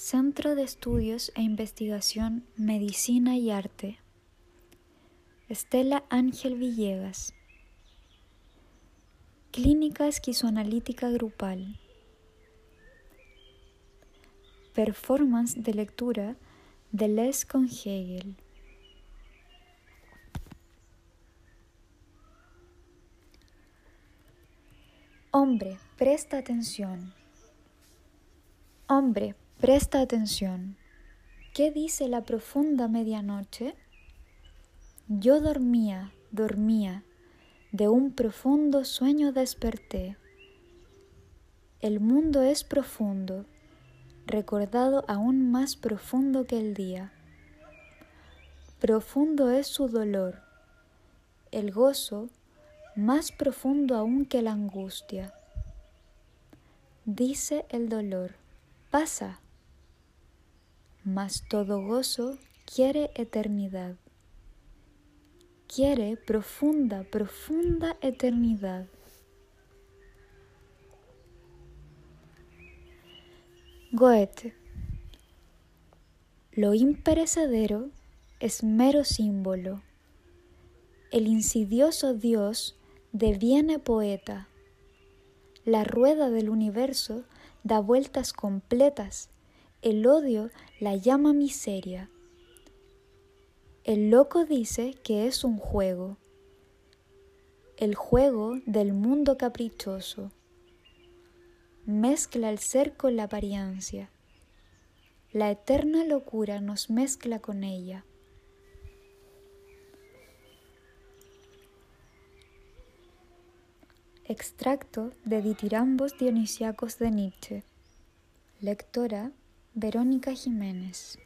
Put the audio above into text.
Centro de Estudios e Investigación Medicina y Arte. Estela Ángel Villegas. Clínica Esquizoanalítica Grupal. Performance de lectura de Les con Hegel. Hombre, presta atención. Hombre, presta atención. ¿Qué dice la profunda medianoche? Yo dormía, dormía, de un profundo sueño desperté. El mundo es profundo, recordado aún más profundo que el día. Profundo es su dolor, el gozo más profundo aún que la angustia. Dice el dolor, pasa, mas todo gozo quiere eternidad. Quiere profunda, profunda eternidad. Goethe. Lo imperecedero es mero símbolo. El insidioso Dios deviene poeta. La rueda del universo da vueltas completas. El odio la llama miseria. El loco dice que es un juego, el juego del mundo caprichoso. Mezcla el ser con la apariencia. La eterna locura nos mezcla con ella. Extracto de Ditirambos Dionisiacos de Nietzsche. Lectora Verónica Jiménez.